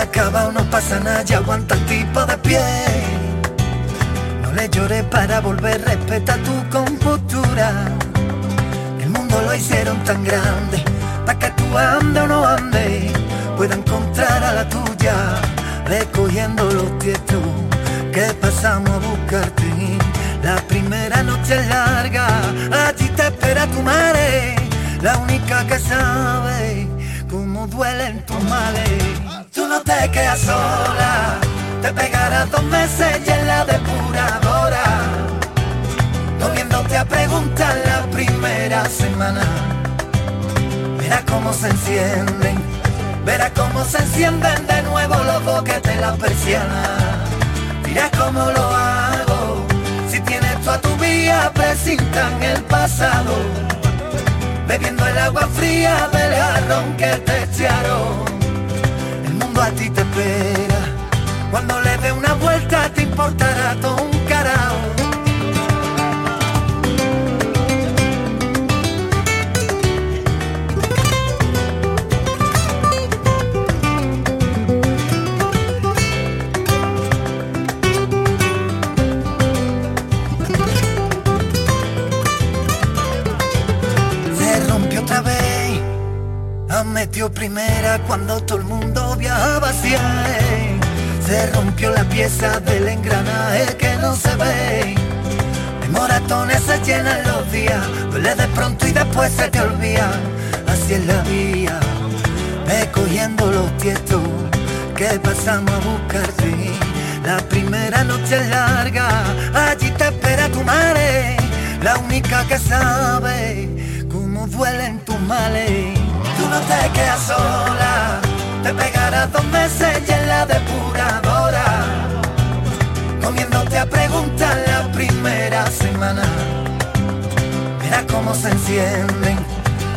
acabado, no pasa nada, ya aguanta el tipo de pie. No le llores para volver, respeta tu compostura. El mundo lo hicieron tan grande, para que tú ande o no ande, pueda encontrar a la tuya, recogiendo los tietos que pasamos a buscarte. La primera noche es larga, allí te espera tu madre, la única que sabe cómo duelen tus males. Tú no te quedas sola, te pegarás dos meses y en la depuradora, no viéndote a preguntar la primera semana. Verás cómo se encienden, verás cómo se encienden de nuevo los boquetes la persiana. Dirás cómo lo hago, si tienes tú a tu vía, presintan el pasado bebiendo el agua fría del jarrón que te echaron. Mundo a ti te espera, cuando le dé una vuelta te importará todo metió primera cuando todo el mundo viajaba hacia él. Se rompió la pieza del engranaje que no se ve. De moratones se llenan los días, duele de pronto y después se te olvida. Así es la vía, ve los tietos que pasamos a buscarte. La primera noche es larga, allí te espera tu madre, la única que sabe cómo duelen tus males. No te quedas sola, te pegarás dos meses y en la depuradora, comiéndote a preguntar la primera semana. Verás cómo se encienden,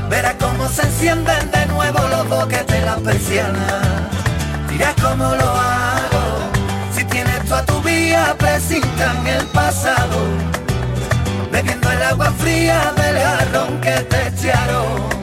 verás cómo se encienden de nuevo los boquetes la persiana. Dirás cómo lo hago, si tienes tú a tu vía, presintan el pasado bebiendo el agua fría del jarrón que te echaron.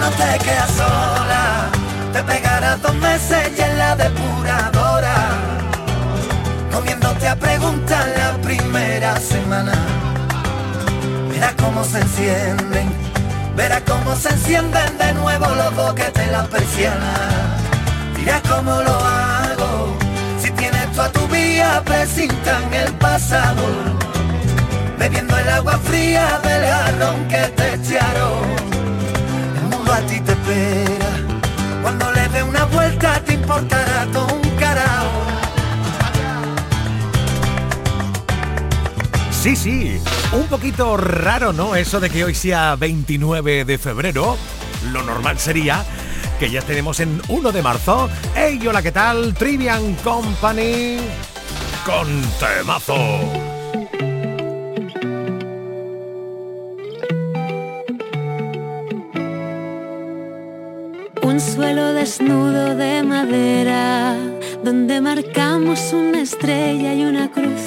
no te quedas sola, te pegarás dos meses y en la depuradora, comiéndote a preguntar la primera semana. Verás cómo se encienden, verás cómo se encienden de nuevo los boquetes la persiana. Dirás cómo lo hago, si tienes tú a tu vía, presintan el pasado. Bebiendo el agua fría del jarrón que te echaron. A ti te espera, cuando le dé una vuelta te importará todo un carajo. Sí, sí, un poquito raro, ¿no? Eso de que hoy sea 29 de febrero. Lo normal sería que ya tenemos en 1 de marzo. Hey, hola, ¿qué tal? Trivian Company con temazo. Desnudo de madera, donde marcamos una estrella y una cruz.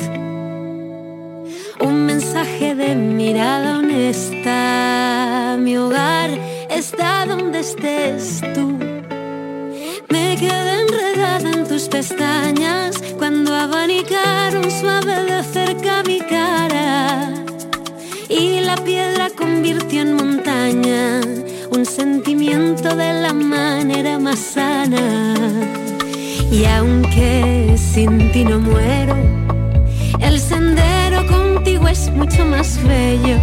Un mensaje de mirada honesta. Mi hogar está donde estés tú. Me quedé enredada en tus pestañas cuando abanicaron suave de cerca mi cara. Y la piedra convirtió en montaña un sentimiento de la manera más sana. Y aunque sin ti no muero, el sendero contigo es mucho más bello.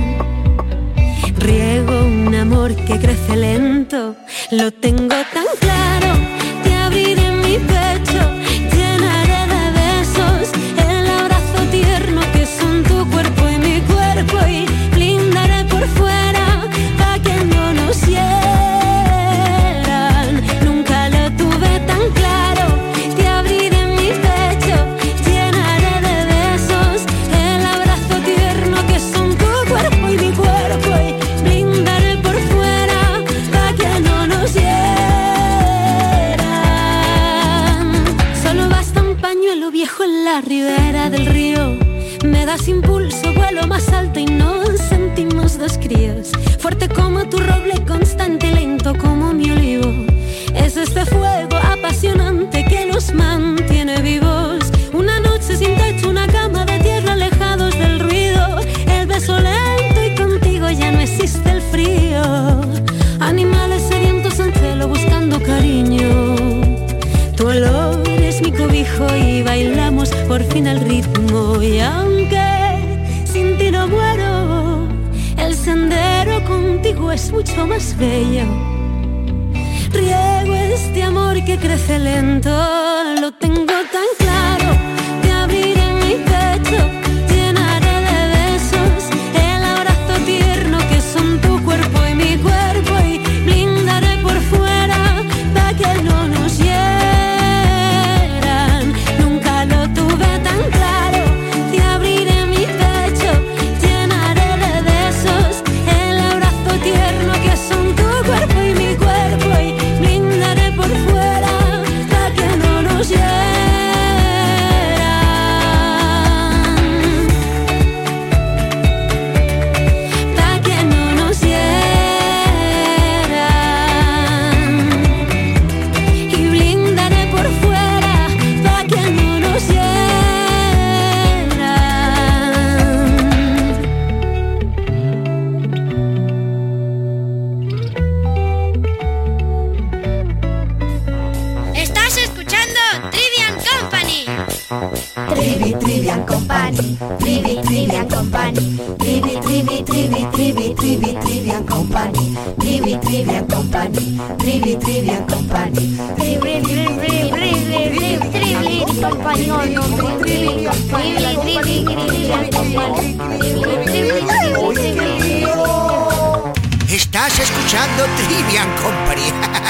Riego un amor que crece lento, lo tengo tan claro. Te abriré mi pecho, llenaré de besos el abrazo tierno que son tu cuerpo y mi cuerpo y más bello. Riego este amor que crece lento, lo Estás escuchando Trivian Company.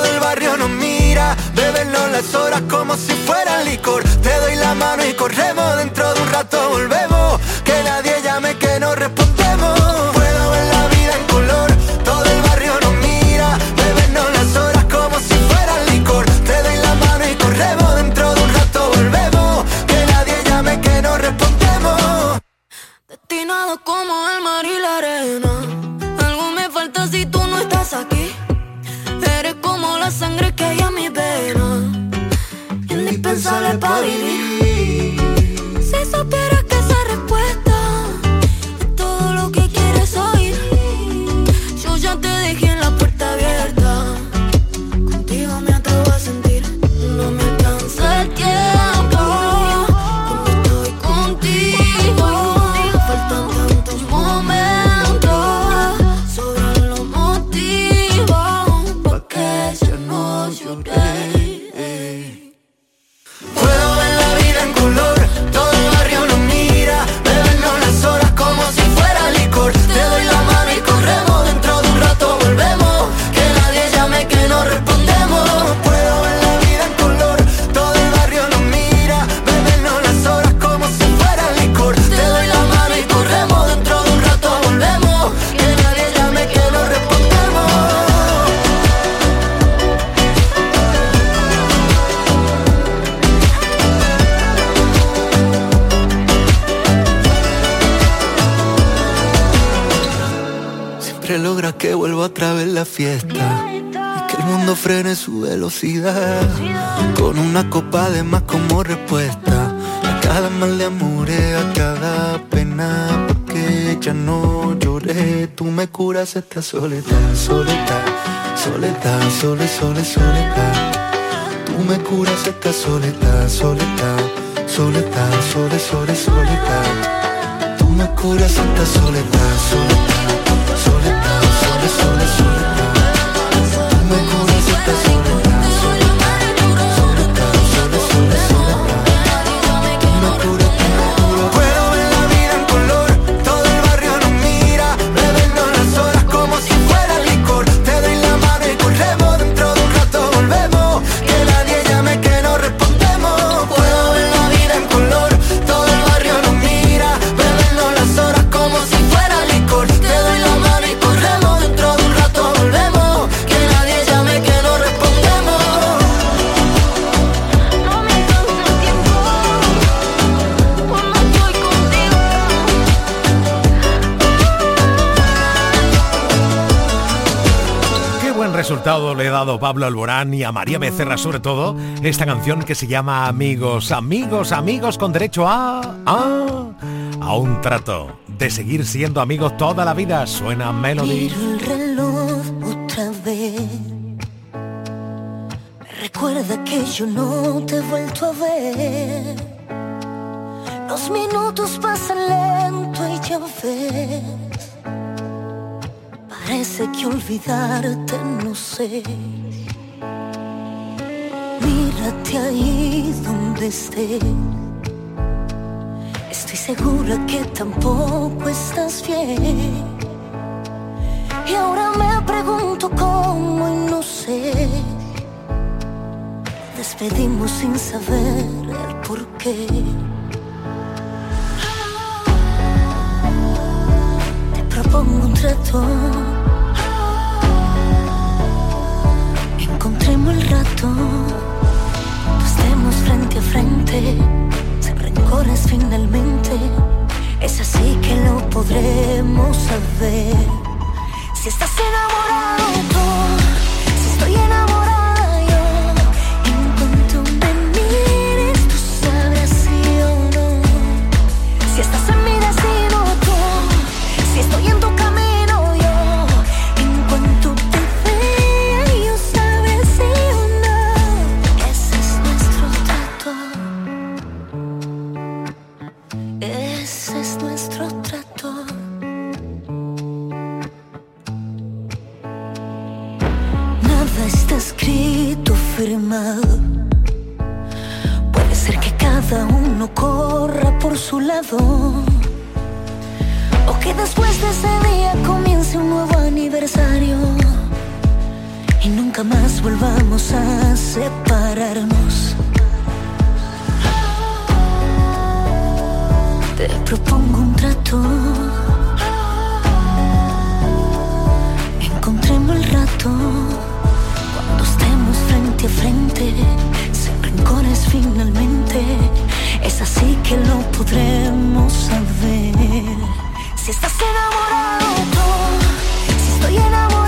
Todo el barrio nos mira, bebernos las horas como si fuera licor. Te doy la mano y corremos, dentro de un rato volvemos, que nadie llame que no respondemos. Puedo ver la vida en color, todo el barrio nos mira, bebernos las horas como si fuera licor. Te doy la mano y corremos, dentro de un rato volvemos, que nadie llame que no respondemos. Destinado como el mar y la arena. Olivia. Esta soledad soledad soledad sole sole soledad tú me curas esta soledad soledad soledad, sole, sole, soledad. Tú me curas esta soledad, soledad, soledad, sole, sole, soledad. Resultado le he dado Pablo Alborán y a María Becerra sobre todo esta canción que se llama Amigos, amigos, amigos con derecho a... a, a un trato de seguir siendo amigos toda la vida. Suena Melody. el reloj otra vez. recuerda que yo no te he vuelto a ver. Los minutos pasan lento y ya ves Parece que olvidarte no sé. Mírate ahí donde estés. Estoy segura que tampoco estás bien. Y ahora me pregunto cómo y no sé. Despedimos sin saber el por qué. Te propongo un el rato, estemos frente a frente, sin rencores finalmente. Es así que lo podremos saber. Si estás enamorado, si estoy enamorado. está escrito, firmado. Puede ser que cada uno corra por su lado. O que después de ese día comience un nuevo aniversario. Y nunca más volvamos a separarnos. Te propongo un trato. Encontremos el rato frente a frente, sin rincones finalmente, es así que lo podremos saber. Si estás enamorado, si estoy enamorado.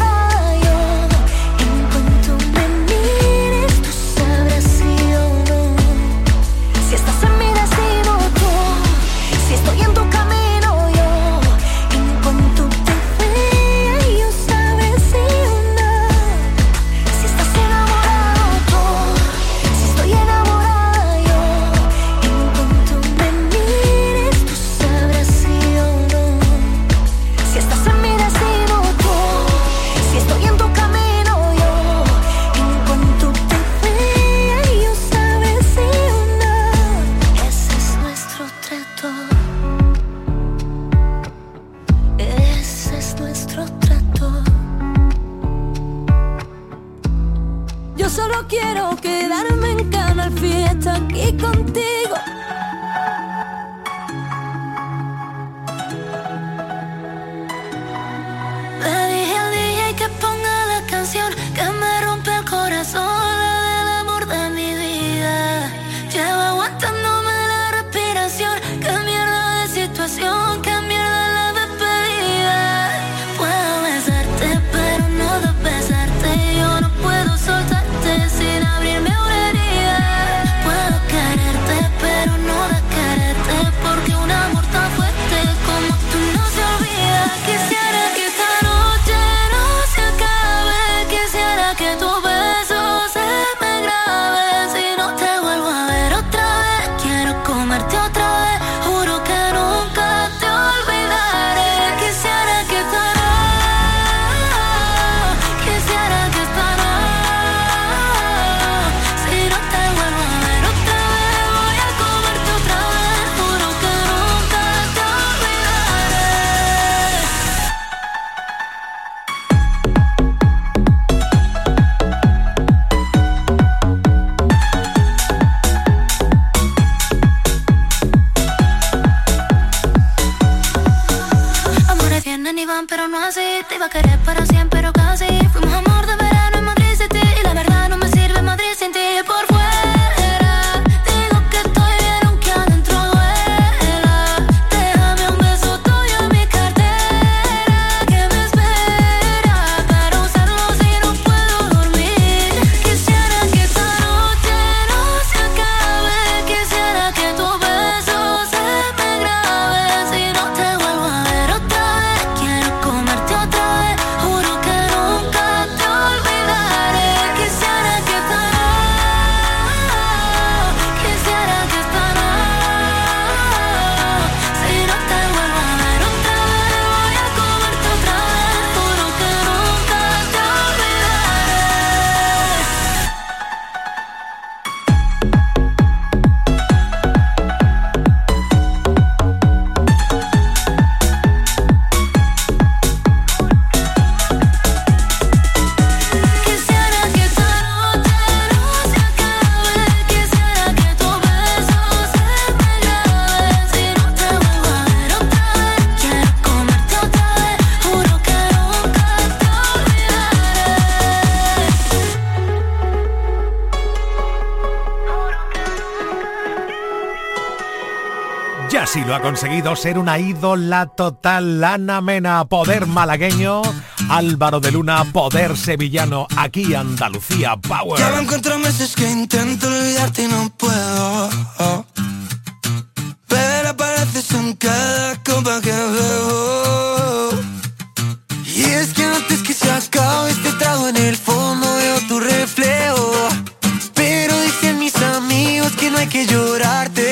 Conseguido ser una ídola total. Ana Mena, poder malagueño. Álvaro de Luna, poder sevillano. Aquí Andalucía, power. Ya me encuentro meses que intento olvidarte y no puedo. Pero apareces en cada copa que veo. Y es que antes que se acabe este trago en el fondo veo tu reflejo. Pero dicen mis amigos que no hay que llorarte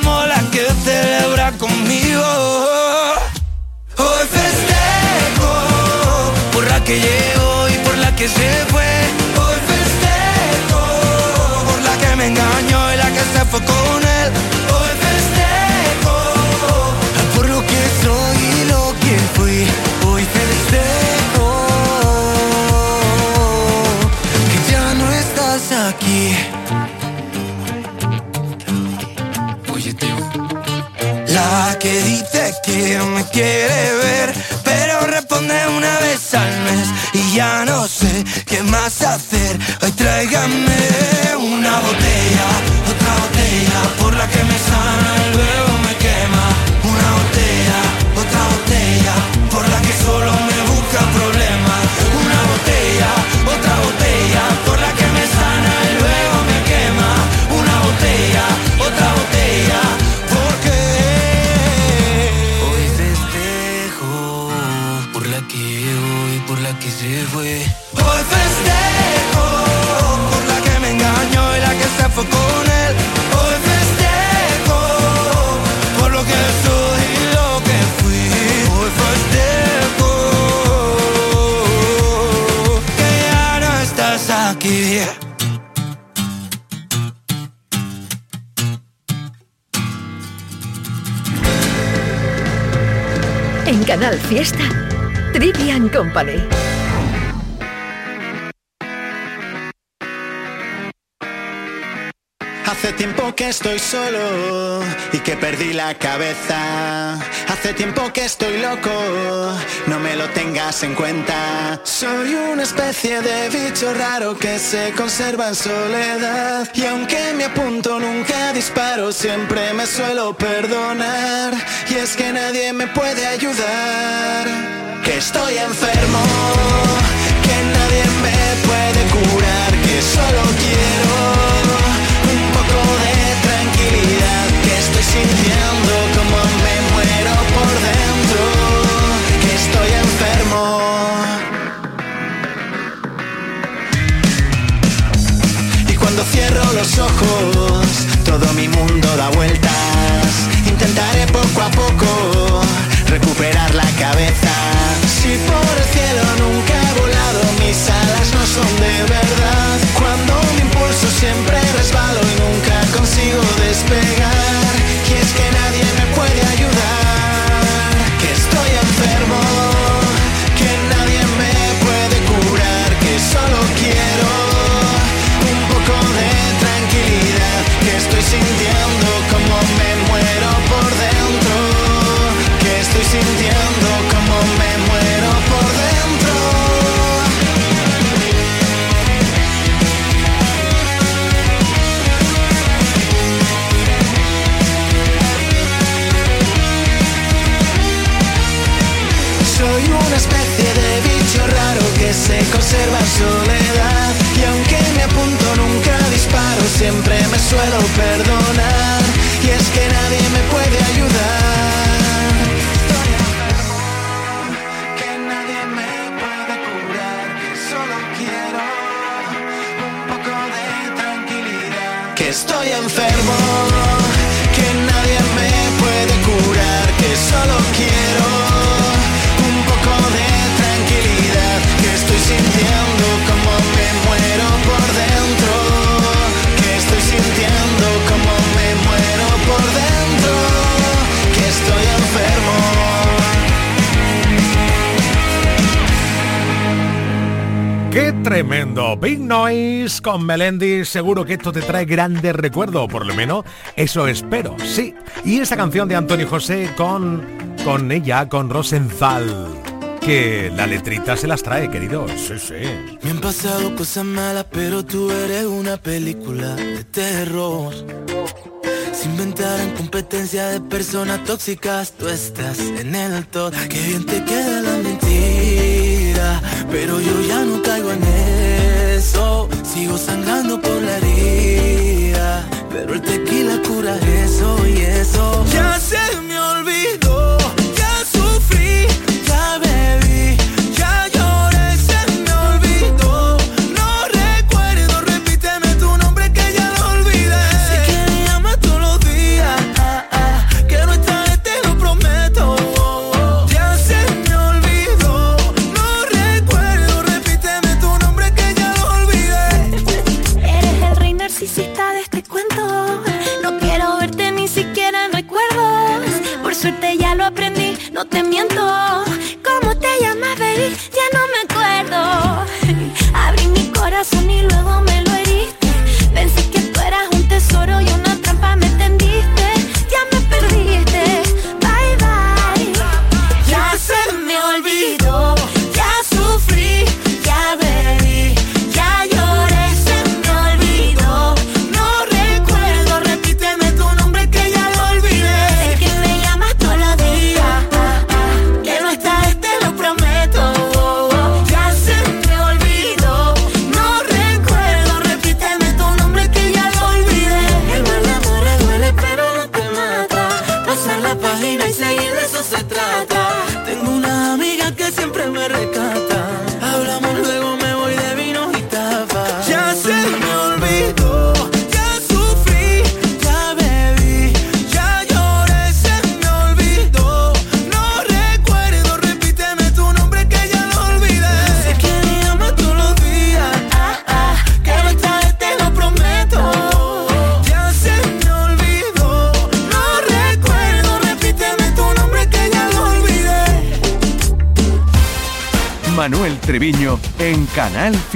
quiere ver, pero responde una vez al mes y ya no sé qué más hacer. Fiesta, Trivian Company. Que estoy solo y que perdí la cabeza. Hace tiempo que estoy loco, no me lo tengas en cuenta. Soy una especie de bicho raro que se conserva en soledad. Y aunque me apunto, nunca disparo, siempre me suelo perdonar. Y es que nadie me puede ayudar, que estoy enfermo, que nadie me puede curar, que solo quiero los ojos, todo mi mundo da vueltas. Intentaré poco a poco recuperar la cabeza. Si por el cielo nunca he volado, mis alas no son de verdad. Cuando mi impulso siempre resbalo y nunca consigo despegar. Se conserva en soledad. Y aunque me apunto nunca disparo, siempre me suelo perdonar. Y es que nadie me puede ayudar. Estoy enfermo, que nadie me puede curar. Solo quiero un poco de tranquilidad. Que estoy enfermo, tremendo! Big Noise con Melendi. Seguro que esto te trae grandes recuerdos, por lo menos eso espero, sí. Y esa canción de Antonio José con, con ella, con Rosenthal. Que la letrita se las trae, queridos. Sí, sí. Me han pasado cosas malas, pero tú eres una película de terror. Se inventaron competencia de personas tóxicas, tú estás en el top. Que bien te queda la mentira, pero yo ya no caigo en eso. Sigo sangrando por la herida, pero el tequila cura eso y eso. Ya se me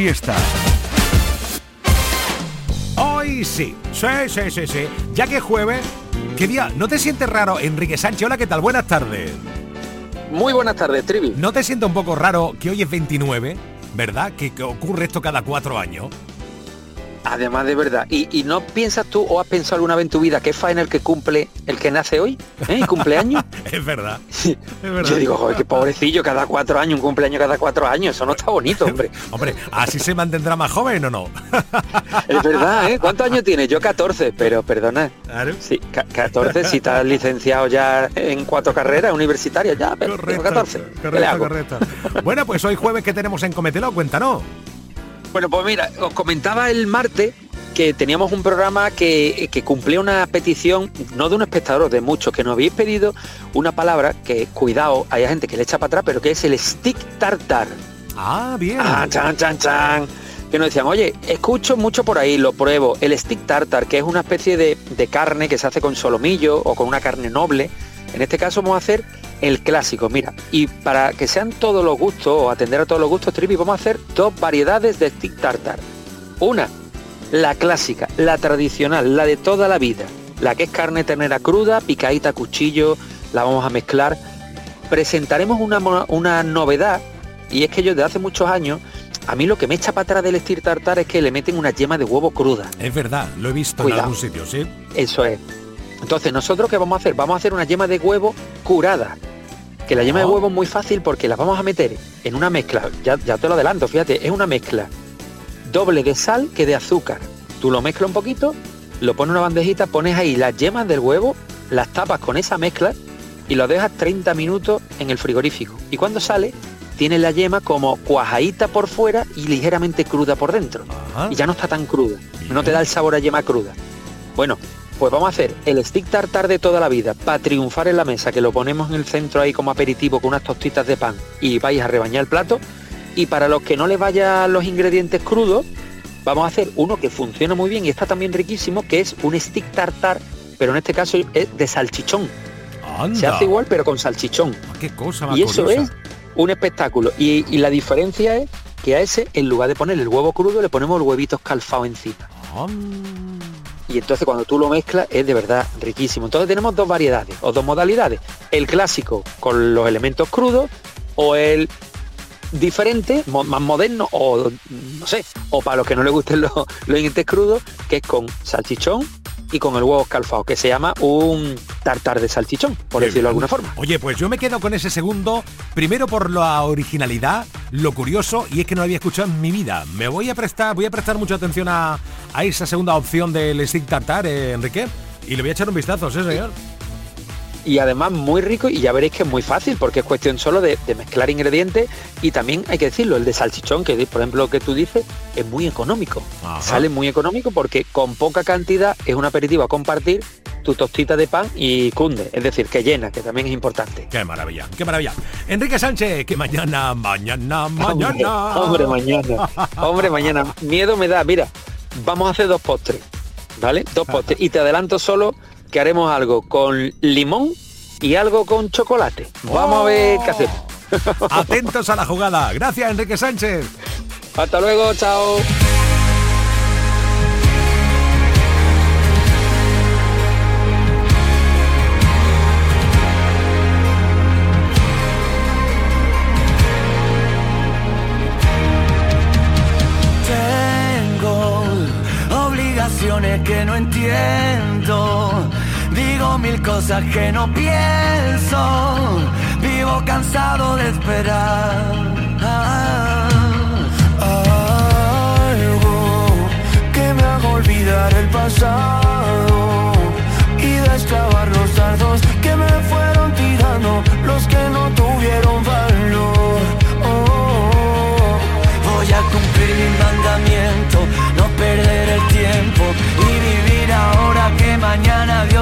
Fiesta. Hoy sí, sí, sí, sí, sí. Ya que es jueves, ¿qué día? ¿No te sientes raro, Enrique Sánchez? Hola, ¿qué tal? Buenas tardes. Muy buenas tardes, Trivi. ¿No te sientes un poco raro que hoy es 29? ¿Verdad? Que, que ocurre esto cada cuatro años. Además de verdad. ¿Y, y no piensas tú o has pensado alguna vez en tu vida que es faena el que cumple, el que nace hoy? ¿Eh? ¿Y cumpleaños? es verdad. Es verdad. Yo digo, joder, qué pobrecillo, cada cuatro años, un cumpleaños cada cuatro años. Eso no está bonito, hombre. Hombre, ¿así se mantendrá más joven o no? Es verdad, ¿eh? ¿Cuántos años tienes? Yo 14, pero perdona. Claro. Sí, ca- 14, si estás licenciado ya en cuatro carreras universitarias, ya, pero tengo 14. ¿Qué le correcto, correcto. Bueno, pues hoy jueves que tenemos en Cometelo, cuéntanos. Bueno, pues mira, os comentaba el martes que teníamos un programa que, que cumplía una petición, no de un espectador, de muchos, que nos habéis pedido una palabra que, cuidado, hay gente que le echa para atrás, pero que es el stick tartar. Ah, bien. Ah, chan, chan, chan. Que nos decían, oye, escucho mucho por ahí, lo pruebo, el stick tartar, que es una especie de, de carne que se hace con solomillo o con una carne noble. En este caso vamos a hacer el clásico, mira, y para que sean todos los gustos o atender a todos los gustos, Trivi, vamos a hacer dos variedades de stick tartar. Una, la clásica, la tradicional, la de toda la vida, la que es carne ternera cruda, picadita a cuchillo, la vamos a mezclar. Presentaremos una, una novedad, y es que yo desde hace muchos años, a mí lo que me echa para atrás del stick tartar es que le meten una yema de huevo cruda. Es verdad, lo he visto Cuidado. en algún sitio, sí. Eso es. Entonces, ¿nosotros qué vamos a hacer? Vamos a hacer una yema de huevo curada. Que la yema de Oh. huevo es muy fácil porque la vamos a meter en una mezcla. Ya, ya te lo adelanto, fíjate, es una mezcla doble de sal que de azúcar. Tú lo mezclas un poquito, lo pones en una bandejita, pones ahí las yemas del huevo, las tapas con esa mezcla y lo dejas 30 minutos en el frigorífico. Y cuando sale, tiene la yema como cuajadita por fuera y ligeramente cruda por dentro. Ajá. Y ya no está tan cruda. No te da el sabor a yema cruda. Bueno, pues vamos a hacer el stick tartar de toda la vida para triunfar en la mesa, que lo ponemos en el centro ahí como aperitivo con unas tostitas de pan y vais a rebañar el plato. Y para los que no les vayan los ingredientes crudos, vamos a hacer uno que funciona muy bien y está también riquísimo, que es un stick tartar, pero en este caso es de salchichón. Anda. Se hace igual pero con salchichón. Ah, Qué cosa más Y eso es un espectáculo. Y, y la diferencia es que a ese, en lugar de ponerle el huevo crudo, le ponemos el huevito escalfado encima. Y entonces cuando tú lo mezclas es de verdad riquísimo. Entonces tenemos dos variedades o dos modalidades. El clásico con los elementos crudos o el diferente, mo- más moderno o no sé, o para los que no les gusten los, los ingredientes crudos, que es con salchichón y con el huevo escalfado, que se llama un tartar de salchichón, por Qué decirlo bien. de alguna forma. Oye, pues yo me quedo con ese segundo, primero por la originalidad, lo curioso, y es que no lo había escuchado en mi vida. Me voy a prestar, voy a prestar mucha atención a, a esa segunda opción del stick tartar, eh, Enrique, y le voy a echar un vistazo, sí señor. Y además muy rico y ya veréis que es muy fácil porque es cuestión solo de, de mezclar ingredientes y también hay que decirlo, el de salchichón, que por ejemplo lo que tú dices, es muy económico. Ajá. Sale muy económico porque con poca cantidad es un aperitivo a compartir tu tostita de pan y cunde, es decir, que llena, que también es importante. Qué maravilla, qué maravilla. Enrique Sánchez, que mañana, mañana, mañana. Hombre, hombre, mañana. Hombre, mañana. Miedo me da. Mira, vamos a hacer dos postres, ¿vale? Dos postres. Y te adelanto solo que haremos algo con limón y algo con chocolate. Vamos a ver qué hacemos. Atentos a la jugada. Gracias, Enrique Sánchez. Hasta luego, chao. Tengo obligaciones que no entiendo. Mil cosas que no pienso. Vivo cansado de esperar. Algo que me haga olvidar el pasado y desclavar los dardos que me fueron tirando los que no tuvieron valor. Oh, voy a cumplir mi mandamiento, no perder el tiempo y vivir ahora que mañana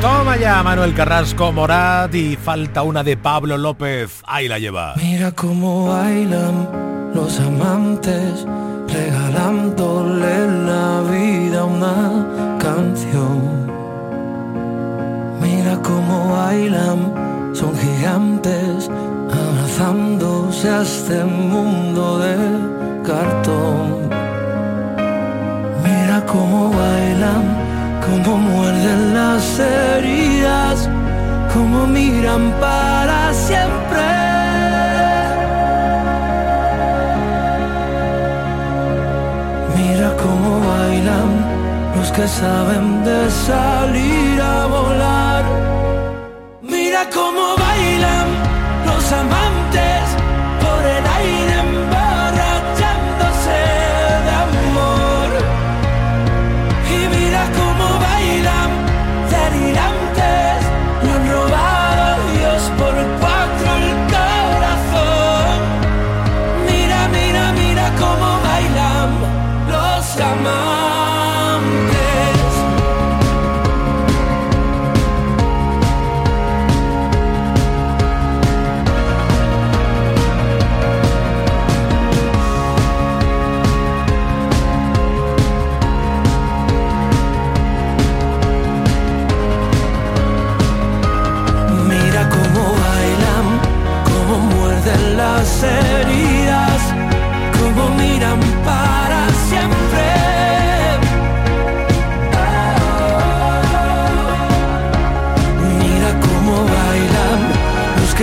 Toma ya, Manuel Carrasco Morat y falta una de Pablo López. Ahí la lleva. Mira cómo bailan los amantes, regalándole la vida una canción. Mira cómo bailan, son gigantes, abrazándose a este mundo de cartón. Cómo muerden las heridas, cómo miran para siempre. Mira cómo bailan los que saben de salir a volar. Mira cómo bailan los amantes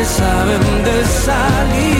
saben de salir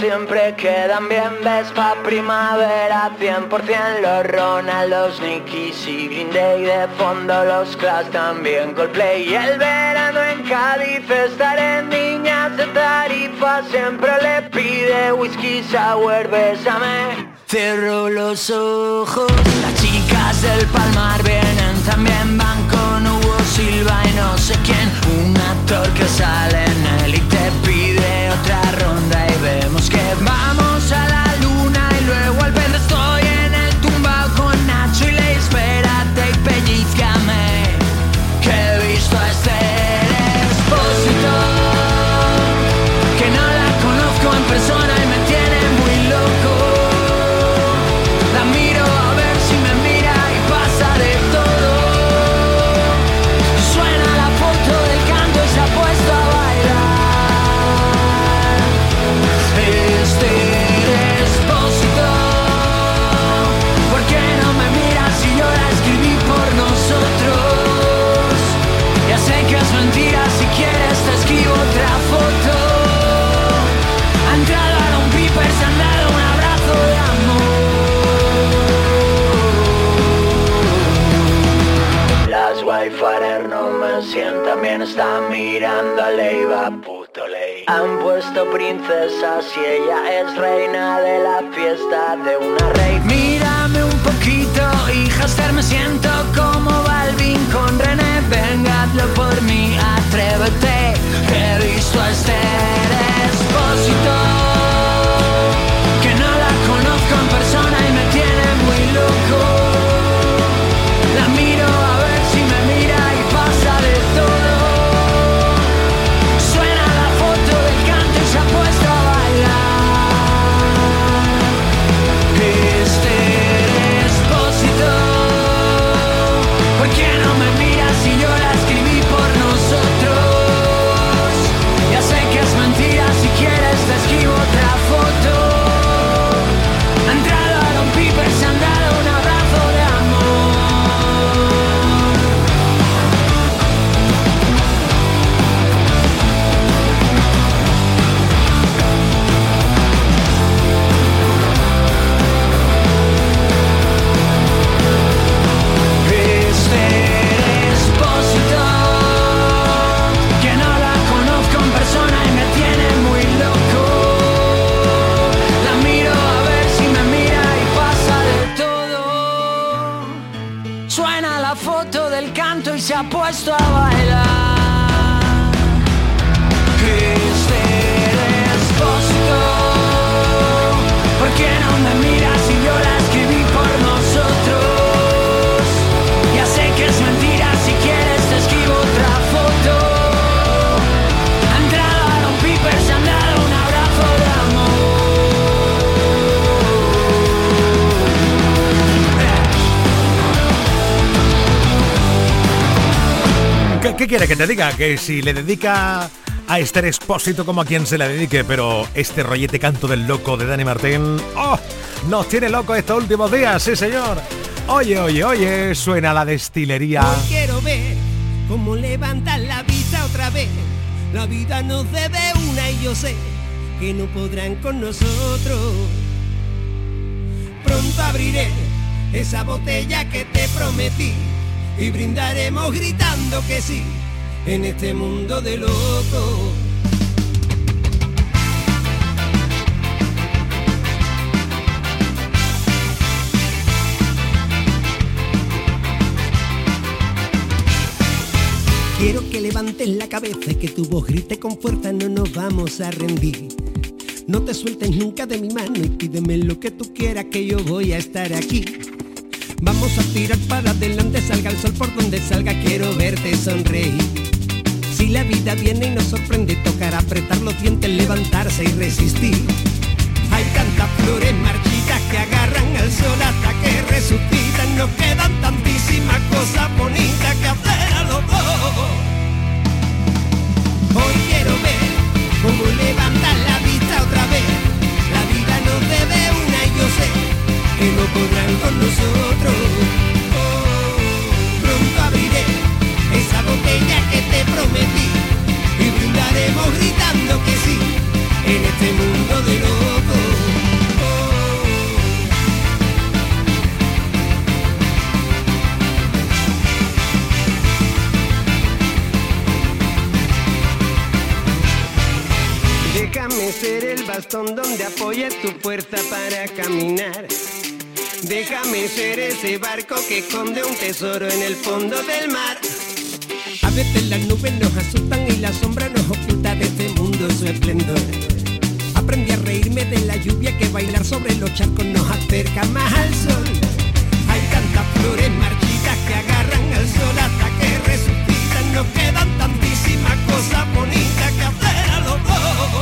Siempre quedan bien, ves pa' primavera 100% los Ronaldos, Nickies y Green Day De fondo los Clash también Coldplay. Y el verano en Cádiz estar en niñas de tarifa Siempre le pide whisky sour, bésame. Cierro los ojos, las chicas del Palmar vienen también Van con Hugo Silva y no sé quién. Un actor que sale en él y te pide otra ronda Y vemos que vamos a la también está mirando a Leiva, puto ley. Han puesto princesas y ella es reina de la fiesta de una rey. Mírame un poquito, hija me siento como Balvin con René. Venga, hazlo por mí, atrévete. He visto a Espósito. ¿Qué quiere que te diga? Que si le dedica a Esther Expósito como a quien se le dedique, pero este rollete canto del loco de Dani Martín, ¡oh! Nos tiene loco estos últimos días, sí señor. Oye, oye, oye, suena la destilería. Hoy quiero ver cómo levantan la vista otra vez. La vida nos debe una y yo sé que no podrán con nosotros. Pronto abriré esa botella que te prometí y brindaremos gritando que sí en este mundo de locos. Quiero que levantes la cabeza y que tu voz grite con fuerza, no nos vamos a rendir. No te sueltes nunca de mi mano y pídeme lo que tú quieras que yo voy a estar aquí. Vamos a tirar para adelante, salga el sol por donde salga, quiero verte sonreír. Si la vida viene y nos sorprende, tocará apretar los dientes, levantarse y resistir. Hay tantas flores marchitas que agarran al sol hasta que resucitan. Nos quedan tantísimas cosas bonitas que hacer a los dos. Hoy quiero ver cómo levantar la vista otra vez. La vida nos debe una y yo sé que no podrán con nosotros. Y brindaremos gritando que sí en este mundo de locos. Déjame ser el bastón donde apoyes tu fuerza para caminar. Déjame ser ese barco que esconde un tesoro en el fondo del mar. A veces las nubes nos asustan y la sombra nos oculta de este mundo su esplendor. Aprendí a reírme de la lluvia que bailar sobre los charcos nos acerca más al sol. Hay tantas flores marchitas que agarran al sol hasta que resucitan. Nos quedan tantísimas cosas bonitas que hacer a los dos.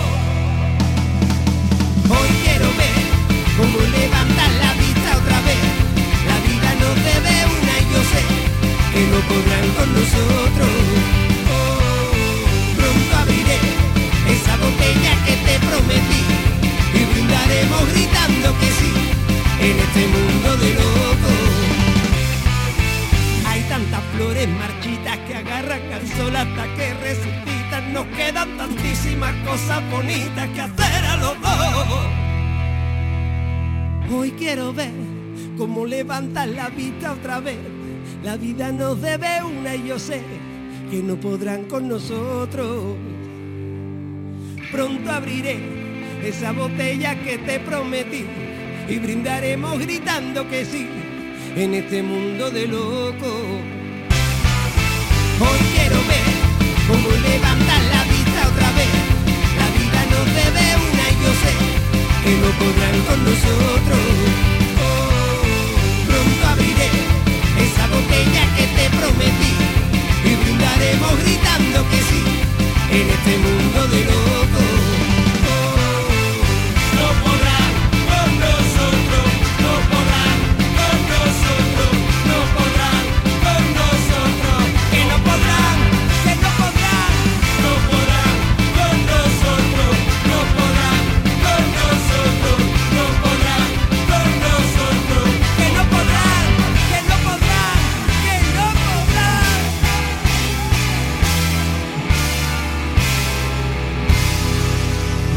Hoy quiero ver cómo levantar la la vida nos debe una y yo sé que no podrán con nosotros. Cómo levantar la vista otra vez. La vida nos debe una y yo sé que no podrán con nosotros. Pronto abriré esa botella que te prometí y brindaremos gritando que sí en este mundo de locos. Hoy quiero ver cómo levantar la vista otra vez. La vida nos debe una y yo sé que no podrán con nosotros. Botella que te prometí y brindaremos gritando que sí en este mundo de locos.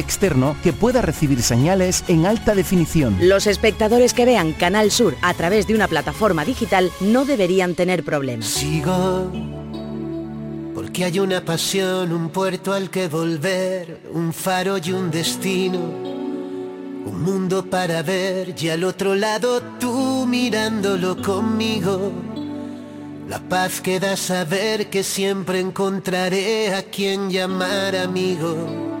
externo que pueda recibir señales en alta definición. Los espectadores que vean Canal Sur a través de una plataforma digital no deberían tener problemas. Sigo porque hay una pasión, un puerto al que volver, un faro y un destino, un mundo para ver y al otro lado tú mirándolo conmigo. La paz que da saber que siempre encontraré a quien llamar amigo.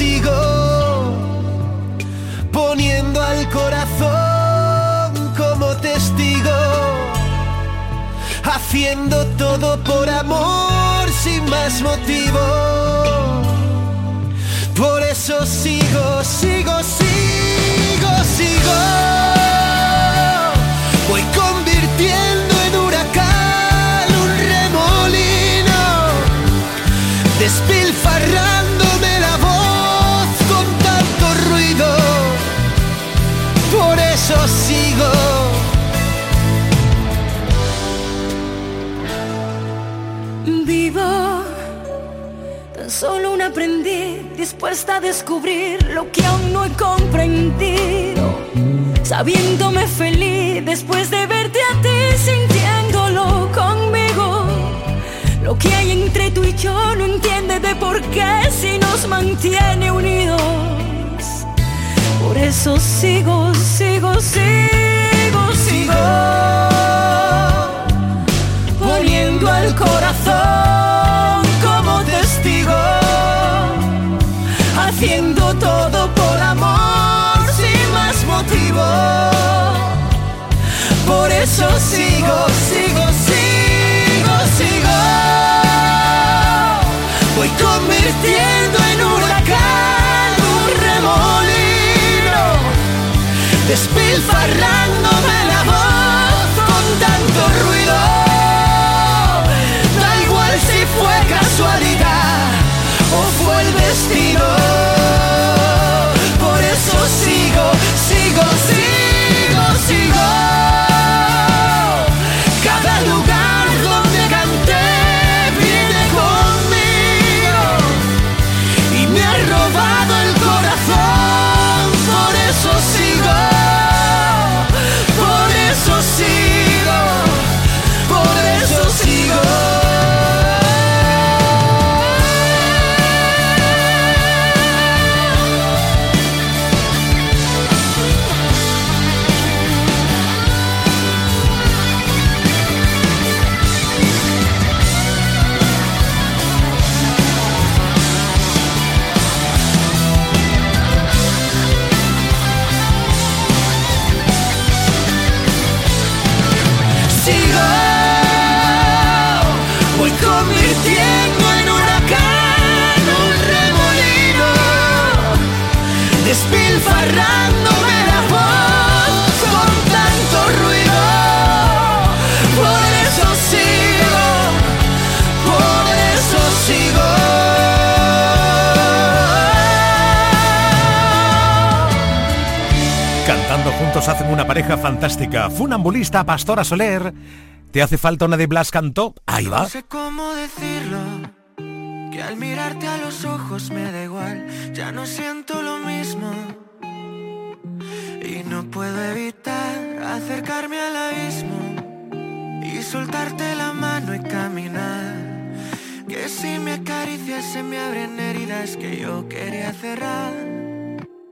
sigo poniendo al corazón como testigo, haciendo todo por amor sin más motivo. Por eso sigo, sigo, sigo, sigo. Sigo. Vivo tan solo un aprendiz dispuesta a descubrir lo que aún no he comprendido. Sabiéndome feliz después de verte a ti, sintiéndolo conmigo. Lo que hay entre tú y yo no entiende de por qué si nos mantiene unidos. Por eso sigo, sigo, sigo, sigo. Poniendo al corazón como testigo. Haciendo todo por amor sin más motivo. Por eso sigo, despilfarrándome la una pareja fantástica. Funambulista, Pastora Soler. ¿Te hace falta una de Blas Cantó? Ahí va. No sé cómo decirlo, que al mirarte a los ojos me da igual, ya no siento lo mismo. Y no puedo evitar acercarme al abismo y soltarte la mano y caminar. Que si me acaricias se me abren heridas que yo quería cerrar.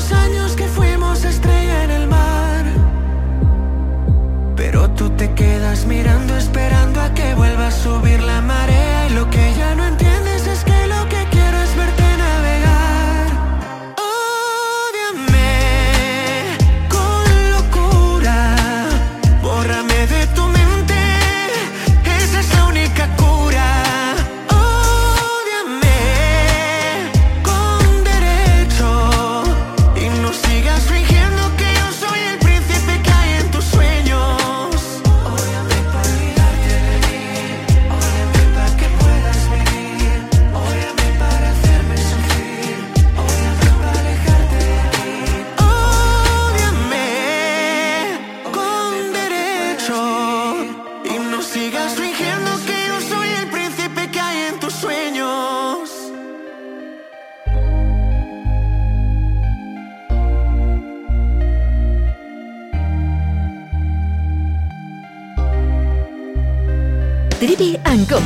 los años que fuimos estrella en el mar. Pero tú te quedas mirando, esperando a que vuelva a subir la marea. Y lo que ya no entiendes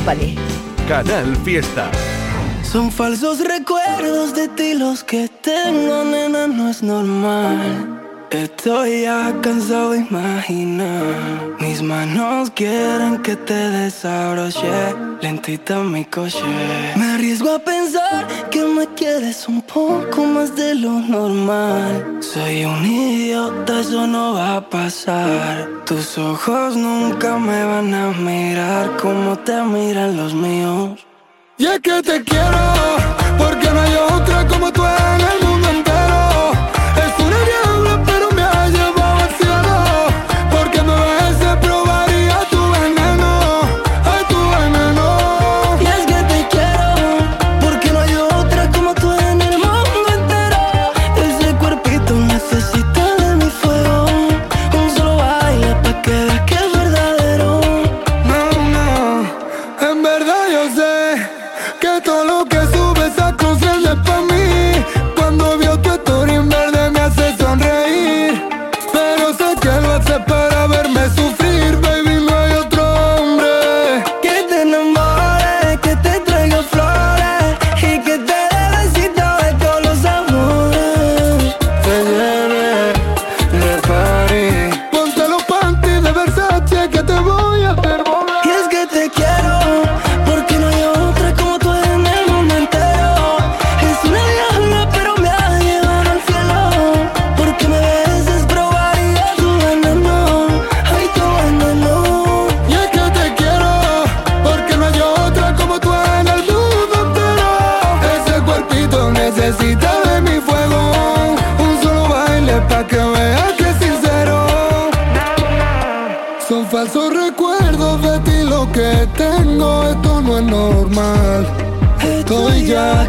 Company. Canal Fiesta. Son falsos recuerdos de ti los que tengo, nena, no es normal. Estoy ya cansado de imaginar. Mis manos quieren que te desabroche lentita mi coche. Me arriesgo a pensar me quieres un poco más de lo normal. Soy un idiota, eso no va a pasar. Tus ojos nunca me van a mirar como te miran los míos. Y es que te quiero, porque no hay otra como tú en el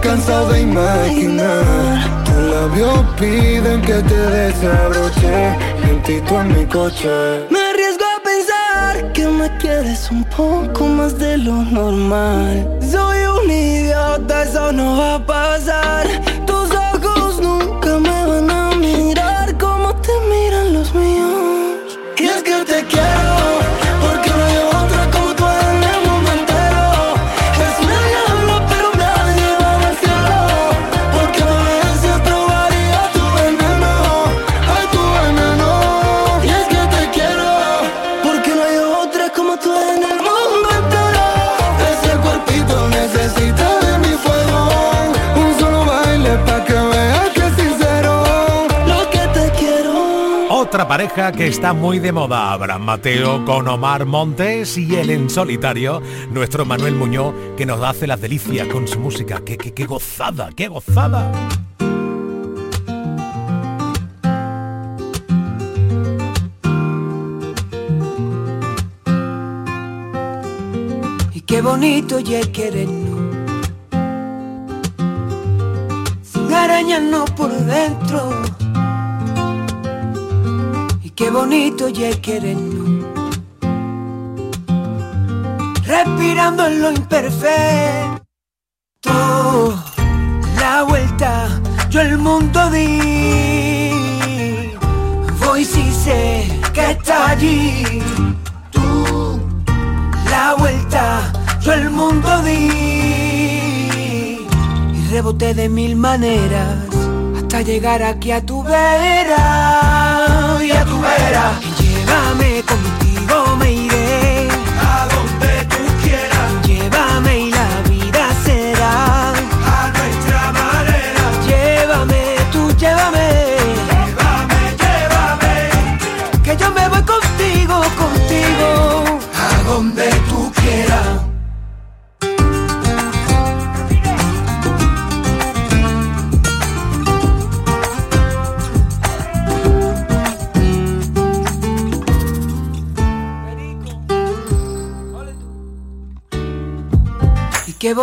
cansado de imaginar. Tus labios piden que te desabroche. Lentito en mi coche. Me arriesgo a pensar que me quieres un poco más de lo normal. Soy un idiota, eso no va a pasar. Pareja que está muy de moda, Abraham Mateo con Omar Montes y él en solitario, nuestro Manuel Muñoz, que nos hace las delicias con su música. ¡Qué, qué, qué gozada, qué gozada! Y qué bonito ya es querernos Sin arañarnos por dentro Y qué bonito ya es Respirando en lo imperfecto La vuelta yo el mundo di. Voy si sé que está allí Tú la vuelta, yo el mundo di. Y reboté de mil maneras hasta llegar aquí a tu vera y a tu vera.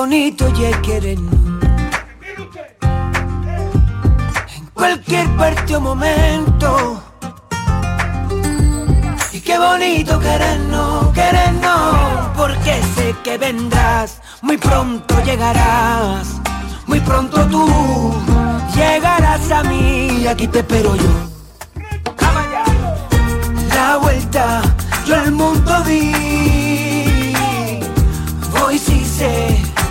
Bonito ya es querernos. En cualquier parte o momento. Y qué bonito querernos, querernos, porque sé que vendrás, muy pronto llegarás, muy pronto tú llegarás a mí, y aquí te espero yo. La vuelta, yo el mundo di, voy si sé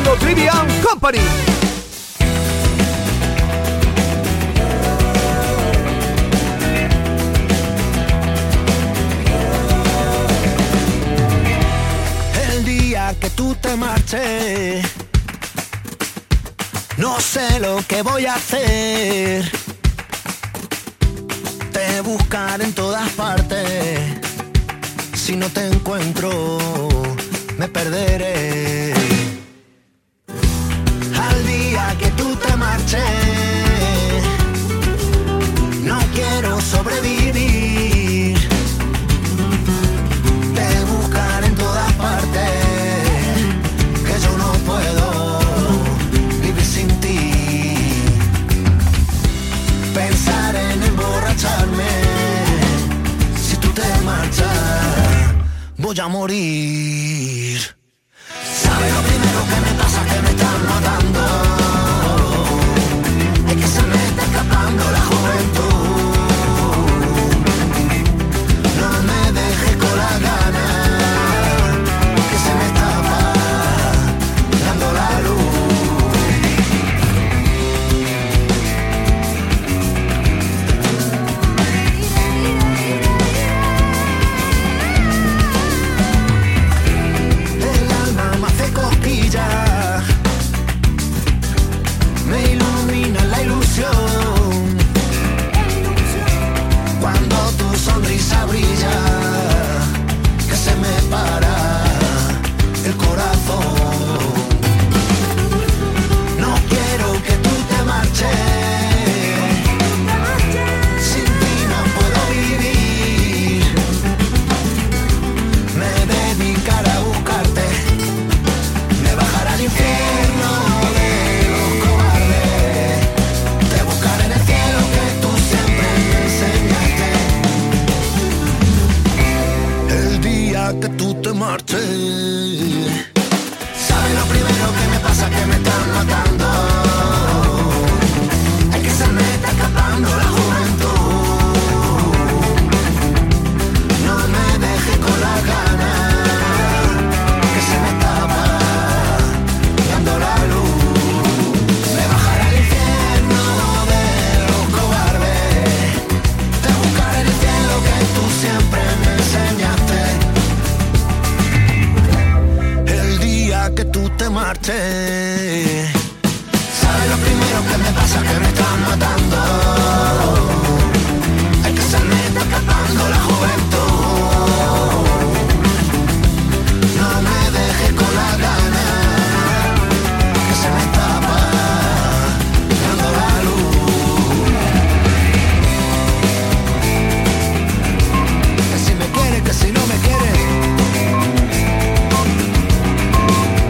escuchando Trivian Company. El día que tú te marches, no sé lo que voy a hacer.